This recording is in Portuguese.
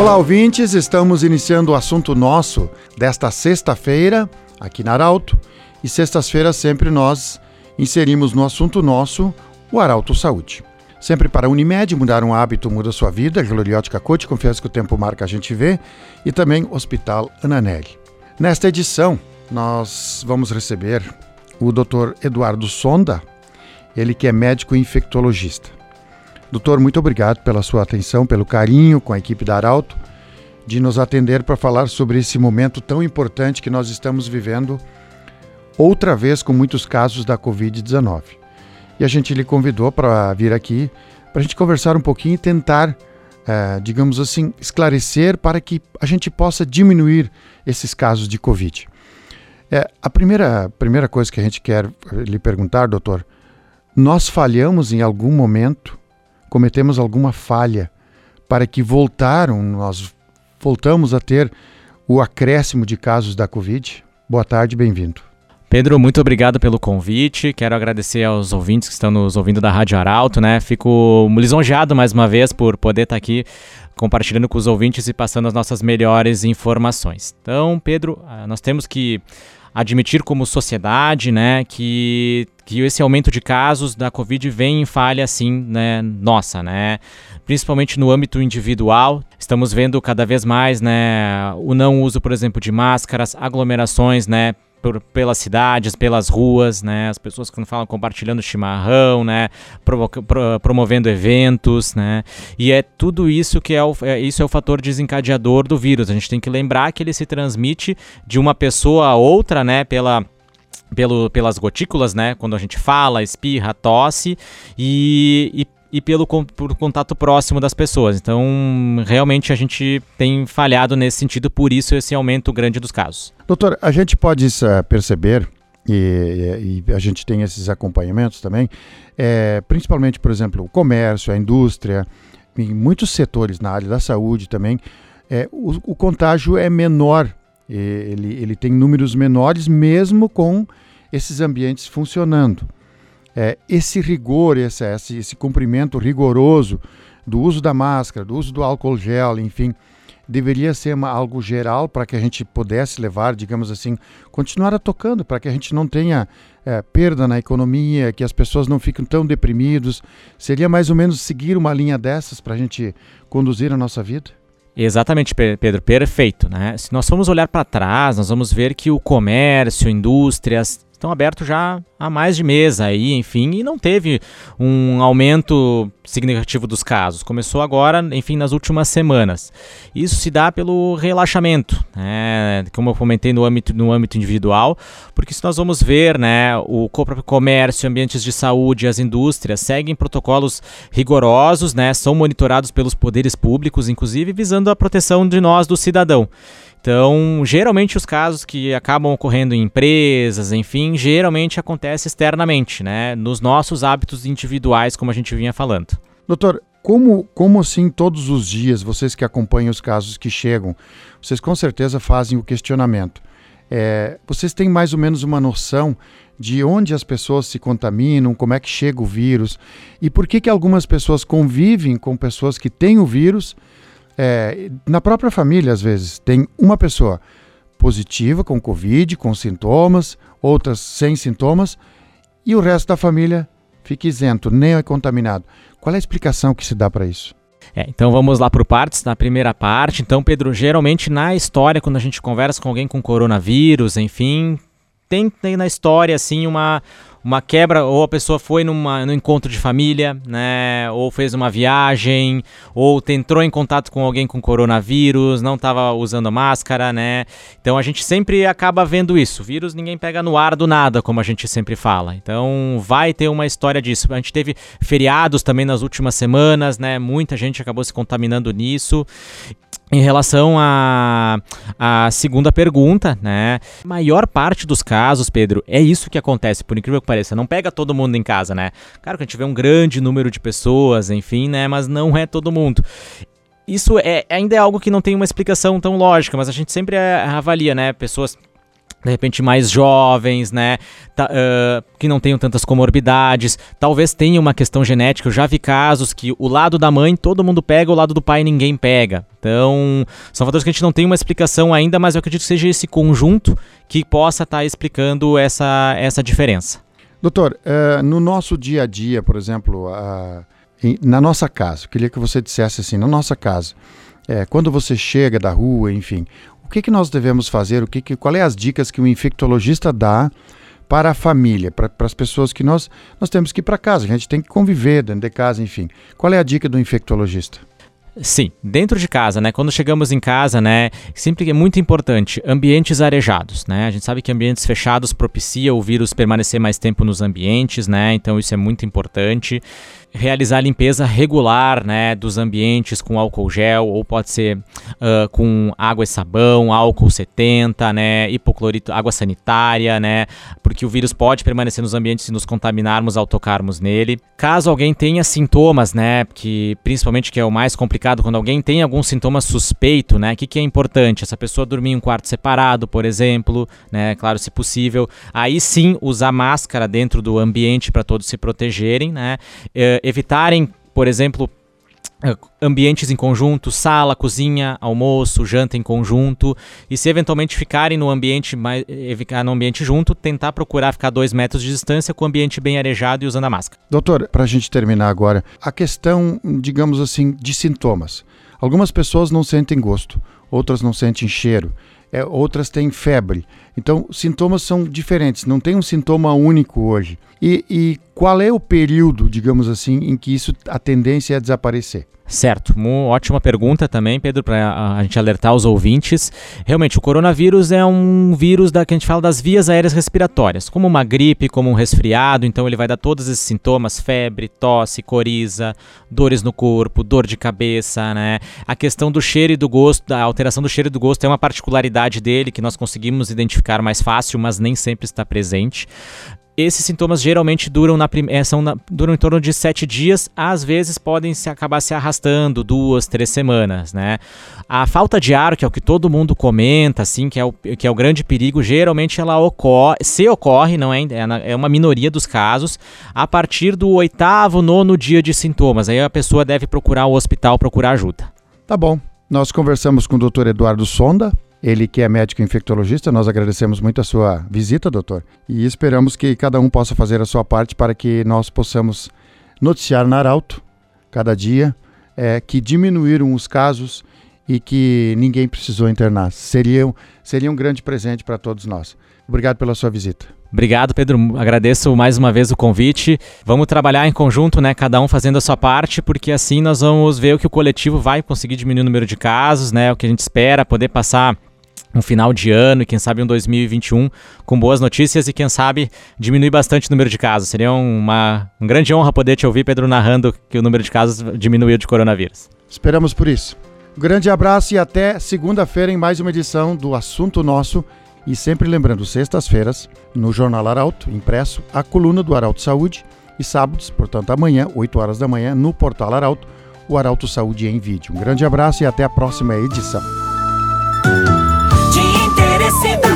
Olá, ouvintes, estamos iniciando o assunto nosso desta sexta-feira aqui na Arauto. E sextas-feiras sempre nós inserimos no assunto nosso o Arauto Saúde. Sempre para a Unimed, mudar um hábito muda sua vida, Gloriótica Coach, confiança que o tempo marca a gente vê, e também Hospital Ananelli. Nesta edição, nós vamos receber o Dr. Eduardo Sonda, ele que é médico infectologista. Doutor, muito obrigado pela sua atenção, pelo carinho com a equipe da Arauto, de nos atender para falar sobre esse momento tão importante que nós estamos vivendo, outra vez com muitos casos da Covid-19. E a gente lhe convidou para vir aqui para a gente conversar um pouquinho e tentar, é, digamos assim, esclarecer para que a gente possa diminuir esses casos de Covid. É, a primeira, primeira coisa que a gente quer lhe perguntar, doutor, nós falhamos em algum momento, cometemos alguma falha para que voltaram, nós voltamos a ter o acréscimo de casos da Covid? Boa tarde, bem-vindo. Pedro, muito obrigado pelo convite. Quero agradecer aos ouvintes que estão nos ouvindo da Rádio Arauto, né? Fico lisonjeado mais uma vez por poder estar aqui compartilhando com os ouvintes e passando as nossas melhores informações. Então, Pedro, ah, nós temos que admitir como sociedade, né, que, que esse aumento de casos da Covid vem em falha, assim, né, nossa, né, principalmente no âmbito individual. Estamos vendo cada vez mais, né, o não uso, por exemplo, de máscaras, aglomerações, né, por, pelas cidades, pelas ruas, né? As pessoas que falam compartilhando chimarrão, né? pro, promovendo eventos, né? E é tudo isso que é, o, é, isso é o fator desencadeador do vírus. A gente tem que lembrar que ele se transmite de uma pessoa a outra, né? Pela pelo, pelas gotículas, né? Quando a gente fala, espirra, tosse e, e e pelo por contato próximo das pessoas. Então, realmente a gente tem falhado nesse sentido, por isso esse aumento grande dos casos. Doutor, a gente pode uh, perceber, e, e, a gente tem esses acompanhamentos também, é, principalmente, por exemplo, o comércio, a indústria, em muitos setores na área da saúde também, é, o, o contágio é menor, ele, ele tem números menores mesmo com esses ambientes funcionando é, esse rigor, esse, esse, esse cumprimento rigoroso do uso da máscara, do uso do álcool gel, enfim, deveria ser uma, algo geral para que a gente pudesse levar, digamos assim, continuar tocando, para que a gente não tenha é, perda na economia, que as pessoas não fiquem tão deprimidos. Seria mais ou menos seguir uma linha dessas para a gente conduzir a nossa vida? Exatamente, Pedro, perfeito. Né? Se nós formos olhar para trás, nós vamos ver que o comércio, indústrias, estão abertos já há mais de mês aí, enfim, e não teve um aumento significativo dos casos. Começou agora, enfim, nas últimas semanas. Isso se dá pelo relaxamento, né, como eu comentei no âmbito, no âmbito individual, porque se nós vamos ver, né, o próprio comércio, ambientes de saúde, as indústrias seguem protocolos rigorosos, né, são monitorados pelos poderes públicos, inclusive visando a proteção de nós, do cidadão. Então, geralmente os casos que acabam ocorrendo em empresas, enfim, geralmente acontece externamente, né? Nos nossos hábitos individuais, como a gente vinha falando. Doutor, como, como assim todos os dias, vocês que acompanham os casos que chegam, vocês com certeza fazem o questionamento. É, vocês têm mais ou menos uma noção de onde as pessoas se contaminam, como é que chega o vírus e por que, que algumas pessoas convivem com pessoas que têm o vírus é, na própria família, às vezes, tem uma pessoa positiva com Covid, com sintomas, outras sem sintomas, e o resto da família fica isento, nem é contaminado. Qual é a explicação que se dá para isso? É, então vamos lá por partes, na primeira parte. Então, Pedro, geralmente na história, quando a gente conversa com alguém com coronavírus, enfim, tem, tem na história assim uma, uma quebra, ou a pessoa foi numa, num encontro de família, né? Ou fez uma viagem, ou entrou em contato com alguém com coronavírus, não estava usando máscara, né? Então a gente sempre acaba vendo isso. vírus ninguém pega no ar do nada, como a gente sempre fala. Então vai ter uma história disso. A gente teve feriados também nas últimas semanas, né? Muita gente acabou se contaminando nisso. Em relação à a, segunda pergunta, né? Maior parte dos casos, Pedro, é isso que acontece, por incrível que pareça. Não pega todo mundo em casa, né? Claro que a gente vê um grande número de pessoas, enfim, né? Mas não é todo mundo. Isso é, ainda é algo que não tem uma explicação tão lógica, mas a gente sempre é, avalia, né? Pessoas de repente mais jovens, né, tá, uh, que não tenham tantas comorbidades, talvez tenha uma questão genética. Eu já vi casos que o lado da mãe todo mundo pega, o lado do pai ninguém pega. Então, são fatores que a gente não tem uma explicação ainda, mas eu acredito que seja esse conjunto que possa estar tá explicando essa, essa diferença. Doutor, uh, no nosso dia a dia, por exemplo, uh, na nossa casa, eu queria que você dissesse assim, na nossa casa, é, quando você chega da rua, enfim, o que, que nós devemos fazer? O que, que qual é as dicas que o infectologista dá para a família, para, para as pessoas que nós nós temos que ir para casa, a gente tem que conviver dentro de casa, enfim. Qual é a dica do infectologista? Sim, dentro de casa, né? Quando chegamos em casa, né? Sempre é muito importante ambientes arejados, né? A gente sabe que ambientes fechados propicia o vírus permanecer mais tempo nos ambientes, né? Então isso é muito importante realizar limpeza regular né, dos ambientes com álcool gel, ou pode ser uh, com água e sabão, álcool 70, né, hipoclorito, água sanitária, né, porque o vírus pode permanecer nos ambientes se nos contaminarmos ao tocarmos nele. Caso alguém tenha sintomas, né, que principalmente que é o mais complicado, quando alguém tem algum sintoma suspeito, né, o que, que é importante? Essa pessoa dormir em um quarto separado, por exemplo, né, claro, se possível. Aí sim usar máscara dentro do ambiente para todos se protegerem, né. Uh, evitarem, por exemplo, eh, ambientes em conjunto, sala, cozinha, almoço, janta em conjunto, e se eventualmente ficarem no ambiente mais, eh, ficar no ambiente junto, tentar procurar ficar dois metros de distância com o ambiente bem arejado e usando a máscara. Doutor, para a gente terminar agora, a questão, digamos assim, de sintomas. Algumas pessoas não sentem gosto, outras não sentem cheiro, é, outras têm febre. Então, sintomas são diferentes, não tem um sintoma único hoje. E, e qual é o período, digamos assim, em que isso a tendência é desaparecer? Certo, uma ótima pergunta também, Pedro, para a gente alertar os ouvintes. Realmente, o coronavírus é um vírus da que a gente fala das vias aéreas respiratórias, como uma gripe, como um resfriado, então ele vai dar todos esses sintomas: febre, tosse, coriza, dores no corpo, dor de cabeça, né? A questão do cheiro e do gosto, da alteração do cheiro e do gosto é uma particularidade dele que nós conseguimos identificar mais fácil, mas nem sempre está presente. Esses sintomas geralmente duram, na, é, são na, duram em torno de sete dias, às vezes podem se acabar se arrastando duas, três semanas, né? A falta de ar, que é o que todo mundo comenta, assim, que é o, que é o grande perigo, geralmente ela ocorre, se ocorre, não é, é, é uma minoria dos casos, a partir do oitavo, nono dia de sintomas. Aí a pessoa deve procurar o hospital, procurar ajuda. Tá bom. Nós conversamos com o Dr. Eduardo Sonda, ele que é médico infectologista, nós agradecemos muito a sua visita, doutor, e esperamos que cada um possa fazer a sua parte para que nós possamos noticiar na Arauto, cada dia, é, que diminuíram os casos e que ninguém precisou internar. Seria, seria um grande presente para todos nós. Obrigado pela sua visita. Obrigado, Pedro. Agradeço mais uma vez o convite. Vamos trabalhar em conjunto, né? Cada um fazendo a sua parte, porque assim nós vamos ver o que o coletivo vai conseguir diminuir o número de casos, né? O que a gente espera, poder passar um final de ano e quem sabe um 2021 com boas notícias e quem sabe diminuir bastante o número de casos. Seria uma, uma grande honra poder te ouvir, Pedro, narrando que o número de casos diminuiu de coronavírus. Esperamos por isso. Grande abraço e até segunda-feira em mais uma edição do Assunto Nosso. E sempre lembrando, sextas-feiras, no Jornal Arauto, impresso, a coluna do Arauto Saúde. E sábados, portanto, amanhã, 8 horas da manhã, no Portal Arauto, o Arauto Saúde em vídeo. Um grande abraço e até a próxima edição interesse